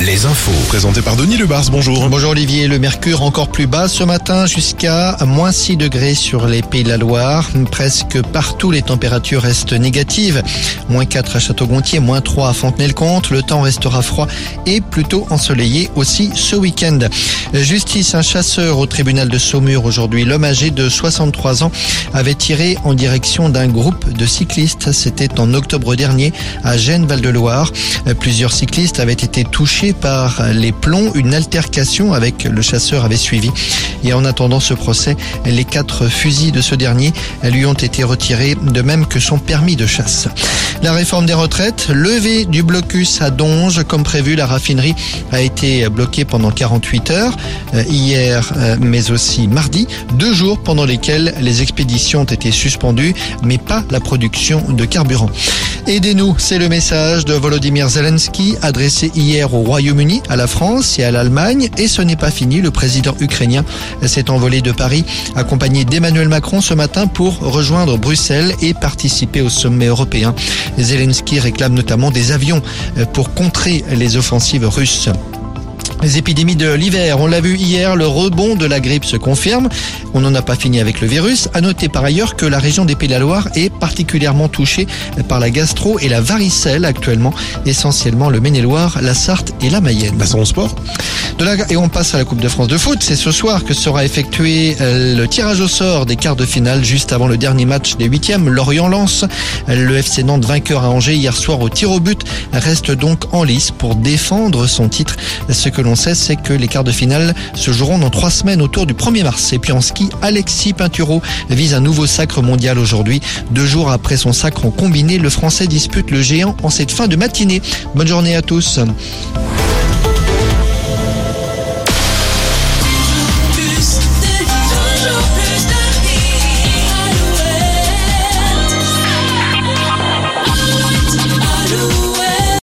les infos. Présenté par Denis Lebars, bonjour. Bonjour Olivier, le mercure encore plus bas ce matin jusqu'à moins 6 degrés sur les pays de la Loire. Presque partout les températures restent négatives. Moins 4 à Château-Gontier, moins 3 à Fontenay-le-Comte. Le temps restera froid et plutôt ensoleillé aussi ce week-end. Justice, un chasseur au tribunal de Saumur aujourd'hui. L'homme âgé de 63 ans avait tiré en direction d'un groupe de cyclistes. C'était en octobre dernier à Gênes-Val-de-Loire. Plusieurs cyclistes avaient été touchés par les plombs. Une altercation avec le chasseur avait suivi. Et en attendant ce procès, les quatre fusils de ce dernier lui ont été retirés, de même que son permis de chasse. La réforme des retraites, levée du blocus à Donge, comme prévu, la raffinerie a été bloquée pendant 48 heures, euh, hier euh, mais aussi mardi, deux jours pendant lesquels les expéditions ont été suspendues, mais pas la production de carburant. Aidez-nous, c'est le message de Volodymyr Zelensky adressé hier au Royaume-Uni, à la France et à l'Allemagne. Et ce n'est pas fini, le président ukrainien s'est envolé de Paris, accompagné d'Emmanuel Macron ce matin pour rejoindre Bruxelles et participer au sommet européen. Zelensky réclame notamment des avions pour contrer les offensives russes. Les épidémies de l'hiver, on l'a vu hier, le rebond de la grippe se confirme. On n'en a pas fini avec le virus. À noter par ailleurs que la région des Pays de la Loire est particulièrement touchée par la gastro et la varicelle actuellement, essentiellement le Maine-et-Loire, la Sarthe et la Mayenne. Passons au sport. Et on passe à la Coupe de France de foot. C'est ce soir que sera effectué euh, le tirage au sort des quarts de finale juste avant le dernier match des huitièmes. Lorient-Lens. Le FC Nantes vainqueur à Angers hier soir au tir au but reste donc en lice pour défendre son titre. Ce que l'on sait, c'est que les quarts de finale se joueront dans trois semaines autour du 1er mars. Et puis en ski, Alexis Pinturo vise un nouveau sacre mondial aujourd'hui. Deux jours après son sacre en combiné, le Français dispute le géant en cette fin de matinée. Bonne journée à tous.